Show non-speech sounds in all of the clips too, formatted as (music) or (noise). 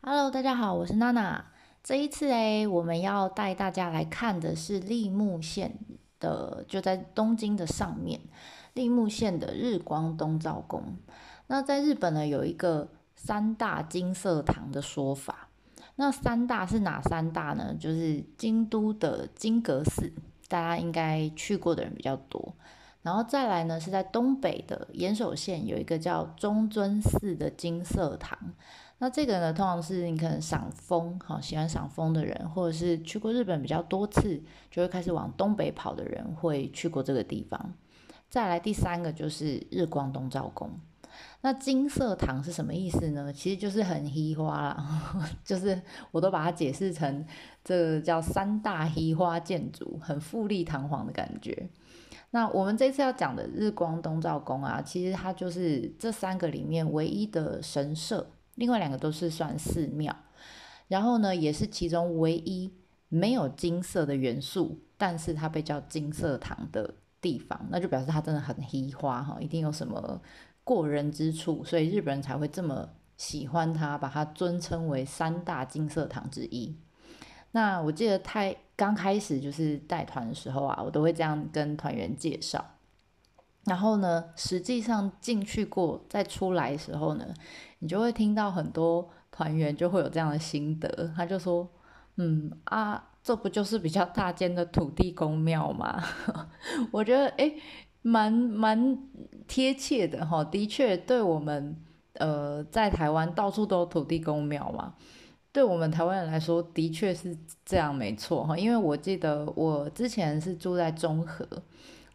Hello，大家好，我是娜娜。这一次诶，我们要带大家来看的是立木县的，就在东京的上面，立木县的日光东照宫。那在日本呢，有一个三大金色堂的说法。那三大是哪三大呢？就是京都的金阁寺，大家应该去过的人比较多。然后再来呢，是在东北的岩手县有一个叫中尊寺的金色堂。那这个呢，通常是你可能赏枫，好喜欢赏枫的人，或者是去过日本比较多次，就会开始往东北跑的人会去过这个地方。再来第三个就是日光东照宫。那金色堂是什么意思呢？其实就是很稀花啦，(laughs) 就是我都把它解释成这个叫三大稀花建筑，很富丽堂皇的感觉。那我们这次要讲的日光东照宫啊，其实它就是这三个里面唯一的神社。另外两个都是算寺庙，然后呢，也是其中唯一没有金色的元素，但是它被叫金色堂的地方，那就表示它真的很稀花哈，一定有什么过人之处，所以日本人才会这么喜欢它，把它尊称为三大金色堂之一。那我记得太刚开始就是带团的时候啊，我都会这样跟团员介绍。然后呢，实际上进去过再出来的时候呢，你就会听到很多团员就会有这样的心得，他就说：“嗯啊，这不就是比较大间的土地公庙吗？” (laughs) 我觉得诶，蛮蛮贴切的哈。的确，对我们呃在台湾到处都有土地公庙嘛，对我们台湾人来说，的确是这样没错哈。因为我记得我之前是住在中和。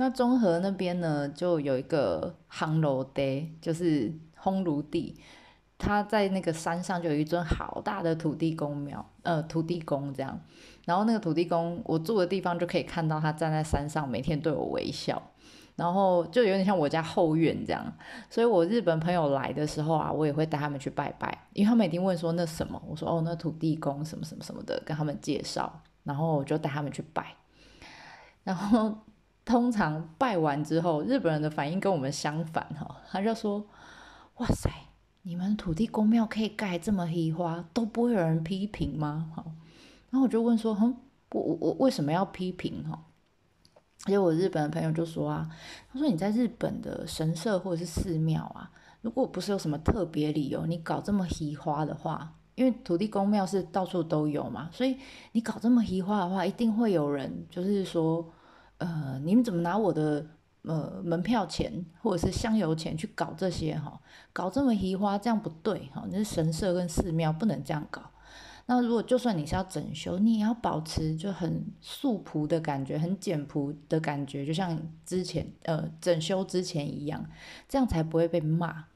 那中和那边呢，就有一个烘炉地，就是烘炉地，他在那个山上就有一尊好大的土地公庙，呃，土地公这样。然后那个土地公，我住的地方就可以看到他站在山上，每天对我微笑。然后就有点像我家后院这样。所以我日本朋友来的时候啊，我也会带他们去拜拜，因为他们一定问说那什么，我说哦，那土地公什么什么什么的，跟他们介绍，然后我就带他们去拜，然后。通常拜完之后，日本人的反应跟我们相反哈，他就说：“哇塞，你们土地公庙可以盖这么黑花，都不会有人批评吗？”哈，然后我就问说：“哼，我我我为什么要批评？”哈，而且我日本的朋友就说啊，他说：“你在日本的神社或者是寺庙啊，如果不是有什么特别理由，你搞这么黑花的话，因为土地公庙是到处都有嘛，所以你搞这么黑花的话，一定会有人就是说。”呃，你们怎么拿我的呃门票钱或者是香油钱去搞这些哈？搞这么移花，这样不对哈。那是神社跟寺庙不能这样搞。那如果就算你是要整修，你也要保持就很素朴的感觉，很简朴的感觉，就像之前呃整修之前一样，这样才不会被骂。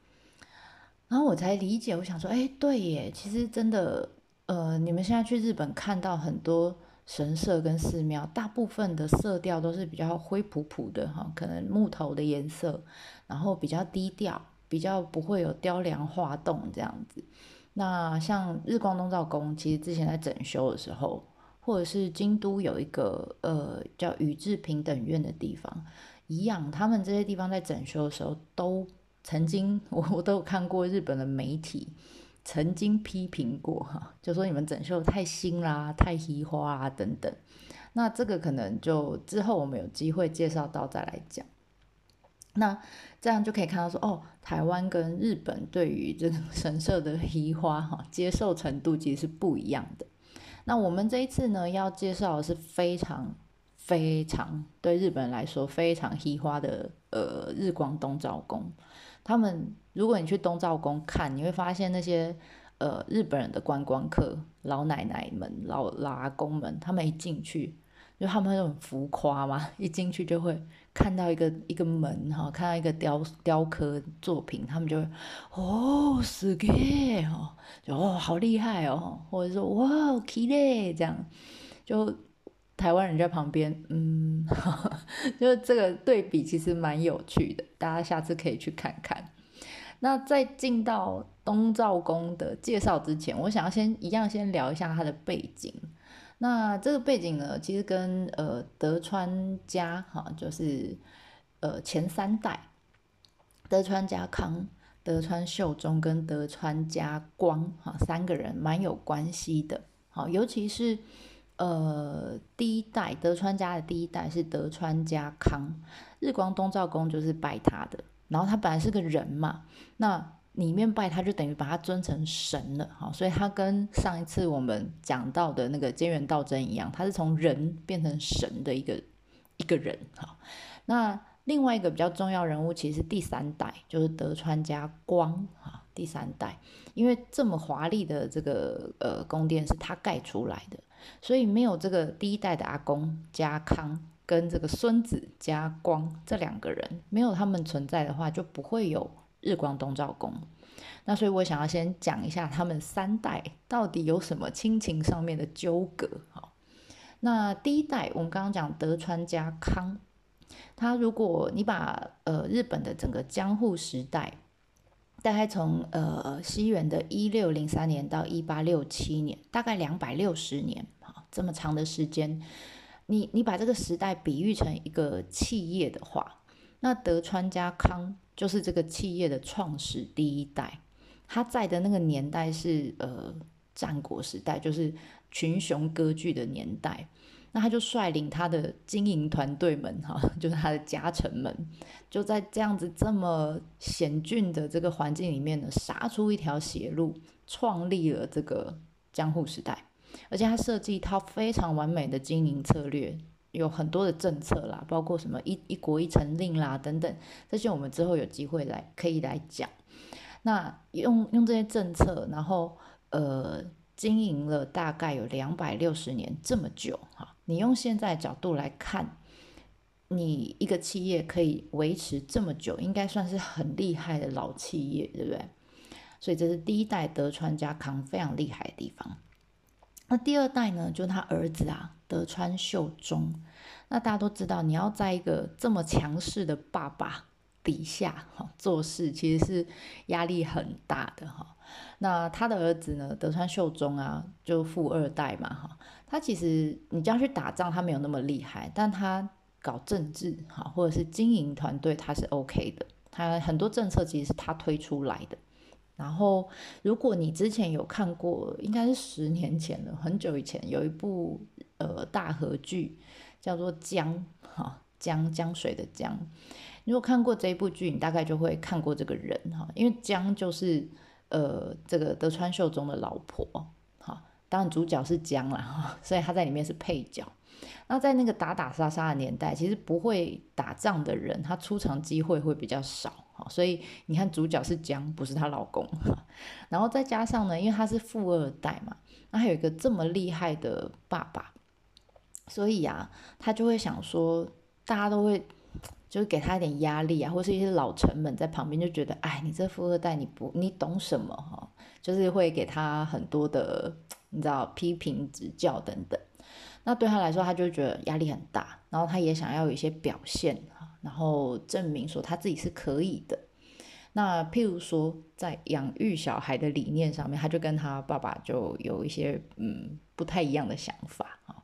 然后我才理解，我想说，哎，对耶，其实真的，呃，你们现在去日本看到很多。神社跟寺庙，大部分的色调都是比较灰扑扑的哈，可能木头的颜色，然后比较低调，比较不会有雕梁画栋这样子。那像日光东照宫，其实之前在整修的时候，或者是京都有一个呃叫宇治平等院的地方，一样，他们这些地方在整修的时候，都曾经 (laughs) 我我都有看过日本的媒体。曾经批评过哈，就说你们整修太新啦，太稀花啊等等。那这个可能就之后我们有机会介绍到再来讲。那这样就可以看到说，哦，台湾跟日本对于这个神社的稀花哈 (laughs) 接受程度其实是不一样的。那我们这一次呢要介绍的是非常非常对日本人来说非常稀花的呃日光东照宫。他们，如果你去东照宫看，你会发现那些呃日本人的观光客老奶奶们、老老阿公们，他们一进去，就他们很浮夸嘛，(laughs) 一进去就会看到一个一个门哈，看到一个雕雕刻作品，他们就会哦，是个哦，就哦好厉害哦，或者说哇，奇嘞这样，就台湾人在旁边，嗯。(laughs) 就是这个对比其实蛮有趣的，大家下次可以去看看。那在进到东照宫的介绍之前，我想要先一样先聊一下它的背景。那这个背景呢，其实跟呃德川家哈，就是呃前三代德川家康德川秀忠跟德川家光哈三个人蛮有关系的。好，尤其是呃第一代德川家的第一代是德川家康，日光东照宫就是拜他的。然后他本来是个人嘛，那里面拜他就等于把他尊成神了，哈，所以他跟上一次我们讲到的那个菅原道真一样，他是从人变成神的一个一个人，哈。那另外一个比较重要人物其实第三代，就是德川家光，哈，第三代，因为这么华丽的这个呃宫殿是他盖出来的，所以没有这个第一代的阿公家康。跟这个孙子加光这两个人，没有他们存在的话，就不会有日光东照宫。那所以我想要先讲一下他们三代到底有什么亲情上面的纠葛。好，那第一代我们刚刚讲德川家康，他如果你把呃日本的整个江户时代，大概从呃西元的一六零三年到一八六七年，大概两百六十年，好这么长的时间。你你把这个时代比喻成一个企业的话，那德川家康就是这个企业的创始第一代，他在的那个年代是呃战国时代，就是群雄割据的年代。那他就率领他的经营团队们，哈，就是他的家臣们，就在这样子这么险峻的这个环境里面呢，杀出一条血路，创立了这个江户时代。而且他设计一套非常完美的经营策略，有很多的政策啦，包括什么一一国一城令啦等等，这些我们之后有机会来可以来讲。那用用这些政策，然后呃经营了大概有两百六十年这么久哈，你用现在角度来看，你一个企业可以维持这么久，应该算是很厉害的老企业，对不对？所以这是第一代德川家康非常厉害的地方。那第二代呢，就是他儿子啊，德川秀忠。那大家都知道，你要在一个这么强势的爸爸底下哈做事，其实是压力很大的哈。那他的儿子呢，德川秀忠啊，就富二代嘛哈。他其实你这样去打仗，他没有那么厉害，但他搞政治哈，或者是经营团队，他是 OK 的。他很多政策其实是他推出来的。然后，如果你之前有看过，应该是十年前了，很久以前有一部呃大河剧，叫做《江》哈，江江水的江。如果看过这一部剧，你大概就会看过这个人哈，因为江就是呃这个德川秀忠的老婆哈，当然主角是江啦哈，所以他在里面是配角。那在那个打打杀杀的年代，其实不会打仗的人，他出场机会会比较少。好，所以你看主角是江，不是她老公。然后再加上呢，因为他是富二代嘛，那还有一个这么厉害的爸爸，所以啊，他就会想说，大家都会就是给他一点压力啊，或是一些老臣们在旁边就觉得，哎，你这富二代，你不你懂什么哈？就是会给他很多的你知道批评指教等等。那对他来说，他就觉得压力很大，然后他也想要有一些表现。然后证明说他自己是可以的。那譬如说，在养育小孩的理念上面，他就跟他爸爸就有一些嗯不太一样的想法啊。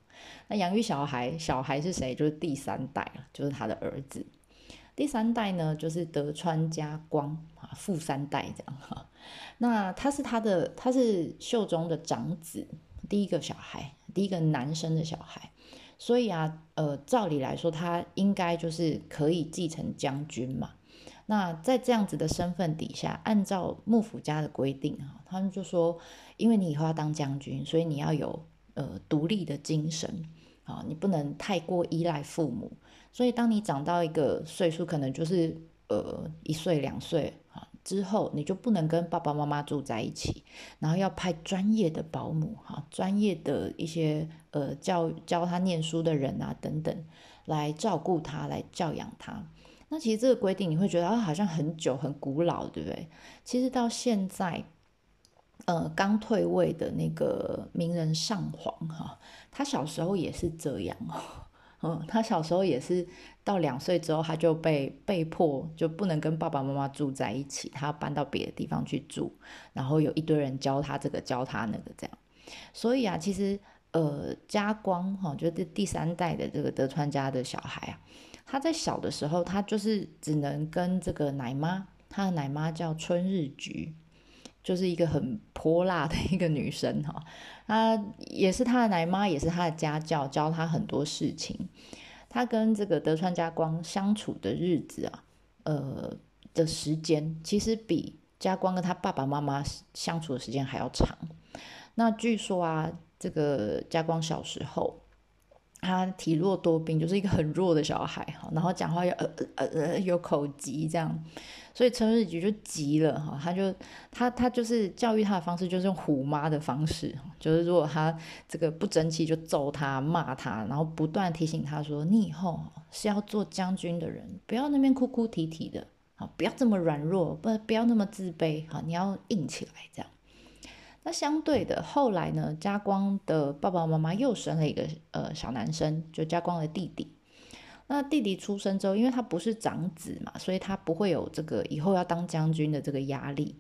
那养育小孩，小孩是谁？就是第三代了，就是他的儿子。第三代呢，就是德川家光啊，富三代这样哈。那他是他的，他是秀忠的长子，第一个小孩，第一个男生的小孩。所以啊，呃，照理来说，他应该就是可以继承将军嘛。那在这样子的身份底下，按照幕府家的规定哈，他们就说，因为你以后要当将军，所以你要有呃独立的精神啊，你不能太过依赖父母。所以当你长到一个岁数，可能就是呃一岁两岁啊。之后你就不能跟爸爸妈妈住在一起，然后要派专业的保姆哈，专业的一些呃教教他念书的人啊等等，来照顾他，来教养他。那其实这个规定你会觉得啊好像很久很古老，对不对？其实到现在，呃，刚退位的那个名人上皇哈，他小时候也是这样哦。嗯，他小时候也是到两岁之后，他就被被迫就不能跟爸爸妈妈住在一起，他搬到别的地方去住，然后有一堆人教他这个教他那个这样。所以啊，其实呃，家光哈，就是第三代的这个德川家的小孩啊，他在小的时候，他就是只能跟这个奶妈他的奶妈叫春日菊，就是一个很泼辣的一个女生哈。她也是她的奶妈，也是她的家教，教她很多事情。她跟这个德川家光相处的日子啊，呃的时间，其实比家光跟他爸爸妈妈相处的时间还要长。那据说啊，这个家光小时候。他体弱多病，就是一个很弱的小孩哈，然后讲话又呃呃呃有口疾这样，所以陈日菊就急了哈，他就他他就是教育他的方式就是用虎妈的方式，就是如果他这个不争气就揍他骂他，然后不断提醒他说你以后是要做将军的人，不要那边哭哭啼啼的，好不要这么软弱，不不要那么自卑哈，你要硬起来这样。那相对的，后来呢，家光的爸爸妈妈又生了一个呃小男生，就家光的弟弟。那弟弟出生之后，因为他不是长子嘛，所以他不会有这个以后要当将军的这个压力。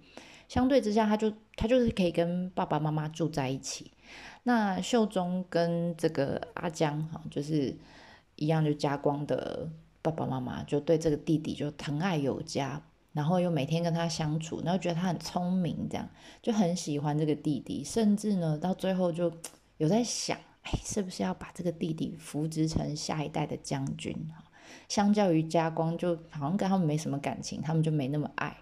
相对之下，他就他就是可以跟爸爸妈妈住在一起。那秀忠跟这个阿江哈，就是一样，就家光的爸爸妈妈就对这个弟弟就疼爱有加。然后又每天跟他相处，然后觉得他很聪明，这样就很喜欢这个弟弟，甚至呢到最后就有在想，哎，是不是要把这个弟弟扶植成下一代的将军？相较于家光，就好像跟他们没什么感情，他们就没那么爱。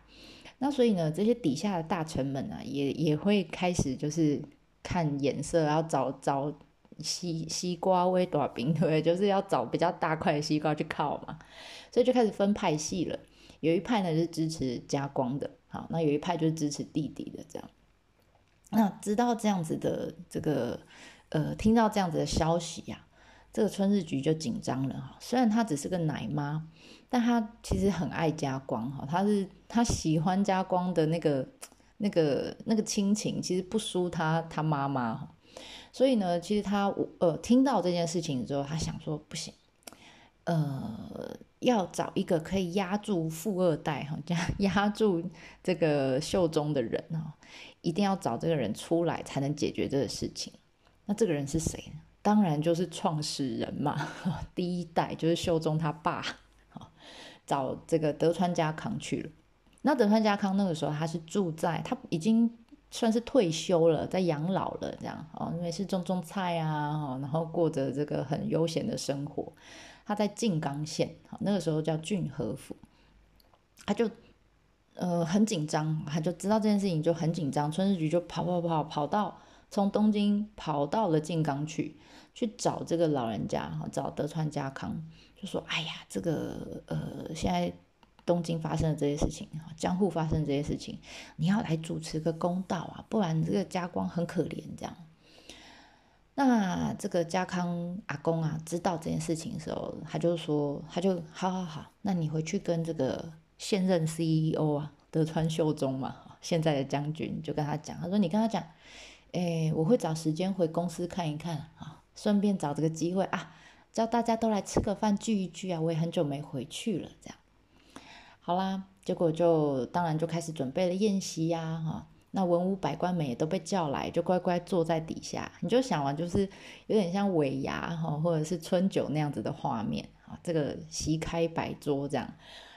那所以呢，这些底下的大臣们啊，也也会开始就是看眼色，要找找西西瓜微短饼，对，就是要找比较大块的西瓜去靠嘛，所以就开始分派系了。有一派呢是支持家光的，好，那有一派就是支持弟弟的，这样。那知道这样子的这个，呃，听到这样子的消息呀，这个春日局就紧张了哈。虽然他只是个奶妈，但他其实很爱家光哈，他是他喜欢家光的那个那个那个亲情，其实不输他他妈妈哈。所以呢，其实他呃听到这件事情之后，他想说不行。呃，要找一个可以压住富二代哈，压 (laughs) 压住这个秀中的人哈，一定要找这个人出来才能解决这个事情。那这个人是谁呢？当然就是创始人嘛，(laughs) 第一代就是秀中他爸，找这个德川家康去了。那德川家康那个时候他是住在，他已经算是退休了，在养老了这样哦，因为是种种菜啊，然后过着这个很悠闲的生活。他在静冈县，那个时候叫骏河府，他就呃很紧张，他就知道这件事情就很紧张，春日局就跑跑跑跑到从东京跑到了静冈去，去找这个老人家，哈，找德川家康，就说，哎呀，这个呃现在东京发生的这些事情，江户发生这些事情，你要来主持个公道啊，不然这个家光很可怜这样。那这个家康阿公啊，知道这件事情的时候，他就说，他就好好好，那你回去跟这个现任 CEO 啊，德川秀忠嘛，(laughs) 现在的将军，就跟他讲，他说你跟他讲，哎，我会找时间回公司看一看啊，顺便找这个机会啊，叫大家都来吃个饭聚一聚啊，我也很久没回去了，这样，好啦，结果就当然就开始准备了宴席呀，哈。那文武百官们也都被叫来，就乖乖坐在底下。你就想完，就是有点像尾牙哈，或者是春酒那样子的画面啊。这个席开摆桌这样，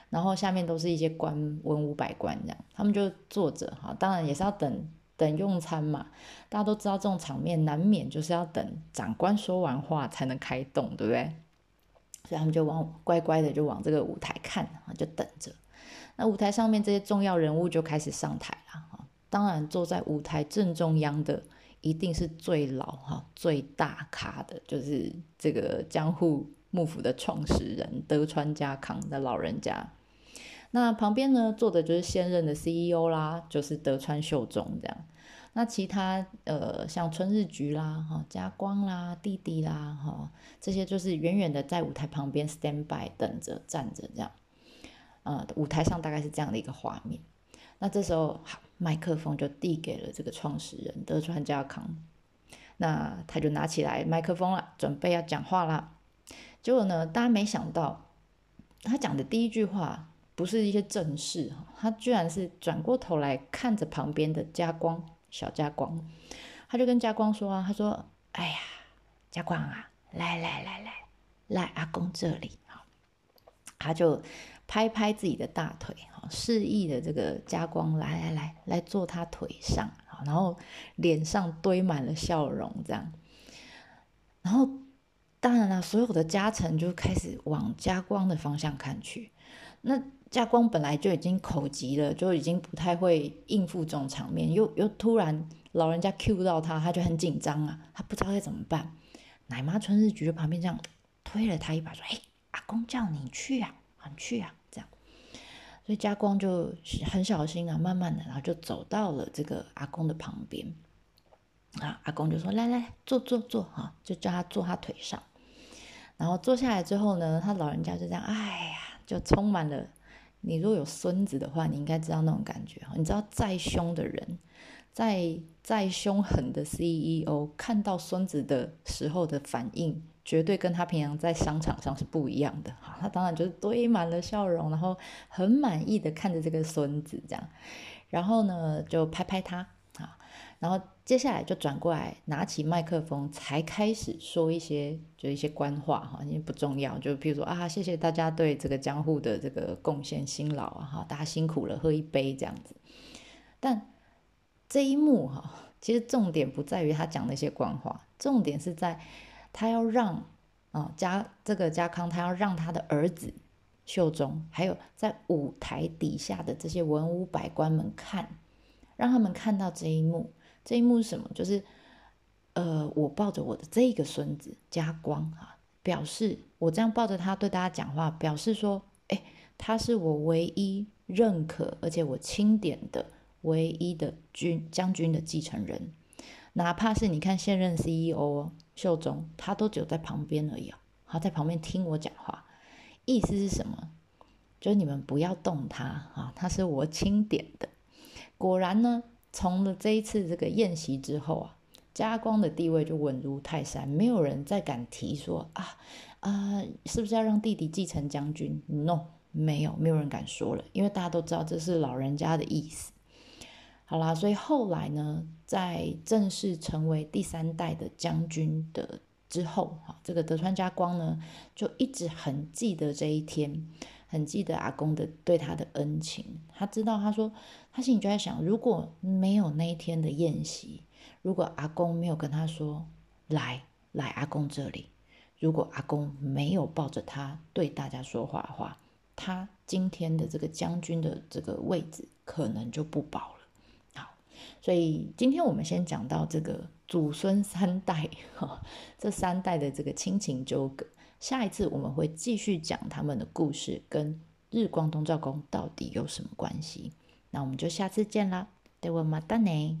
然后下面都是一些官文武百官这样，他们就坐着哈。当然也是要等等用餐嘛。大家都知道这种场面难免就是要等长官说完话才能开动，对不对？所以他们就往乖乖的就往这个舞台看啊，就等着。那舞台上面这些重要人物就开始上台了。当然，坐在舞台正中央的一定是最老哈、最大咖的，就是这个江户幕府的创始人德川家康的老人家。那旁边呢，坐的就是现任的 CEO 啦，就是德川秀忠这样。那其他呃，像春日局啦、哈家光啦、弟弟啦、哈这些，就是远远的在舞台旁边 stand by 等着站着这样。呃，舞台上大概是这样的一个画面。那这时候好。麦克风就递给了这个创始人德川家康，那他就拿起来麦克风了，准备要讲话了。结果呢，大家没想到，他讲的第一句话不是一些正事他居然是转过头来看着旁边的家光小家光，他就跟家光说啊，他说：“哎呀，家光啊，来来来来来，阿公这里。”他就。拍拍自己的大腿，哈，示意的这个家光来来来来坐他腿上，然后脸上堆满了笑容，这样。然后当然了，所有的家臣就开始往家光的方向看去。那家光本来就已经口急了，就已经不太会应付这种场面，又又突然老人家 Q 到他，他就很紧张啊，他不知道该怎么办。奶妈春日菊就旁边这样推了他一把，说：“哎，阿公叫你去啊，你去啊。”这，家光就很小心啊，慢慢的，然后就走到了这个阿公的旁边。啊，阿公就说：“来来，坐坐坐，哈，就叫他坐他腿上。”然后坐下来之后呢，他老人家就这样，哎呀，就充满了。你如果有孙子的话，你应该知道那种感觉。你知道再凶的人，再再凶狠的 CEO，看到孙子的时候的反应，绝对跟他平常在商场上是不一样的哈。他当然就是堆满了笑容，然后很满意的看着这个孙子这样，然后呢就拍拍他啊，然后。接下来就转过来，拿起麦克风，才开始说一些就一些官话哈，因为不重要，就比如说啊，谢谢大家对这个江户的这个贡献辛劳啊哈，大家辛苦了，喝一杯这样子。但这一幕哈，其实重点不在于他讲那些官话，重点是在他要让啊家这个家康，他要让他的儿子秀忠，还有在舞台底下的这些文武百官们看，让他们看到这一幕。这一幕是什么？就是，呃，我抱着我的这个孙子家光啊，表示我这样抱着他对大家讲话，表示说，哎，他是我唯一认可而且我钦点的唯一的军将军的继承人，哪怕是你看现任 CEO 秀忠，他都只有在旁边而已啊，他在旁边听我讲话，意思是什么？就是你们不要动他啊，他是我钦点的。果然呢。从了这一次这个宴席之后啊，家光的地位就稳如泰山，没有人再敢提说啊啊，是不是要让弟弟继承将军？No，没有，没有人敢说了，因为大家都知道这是老人家的意思。好啦，所以后来呢，在正式成为第三代的将军的之后，哈，这个德川家光呢，就一直很记得这一天。很记得阿公的对他的恩情，他知道，他说他心里就在想，如果没有那一天的宴席，如果阿公没有跟他说来来阿公这里，如果阿公没有抱着他对大家说话的话，他今天的这个将军的这个位置可能就不保了。所以今天我们先讲到这个祖孙三代哈，这三代的这个亲情纠葛。下一次我们会继续讲他们的故事，跟日光东照宫到底有什么关系？那我们就下次见啦，德文马达内。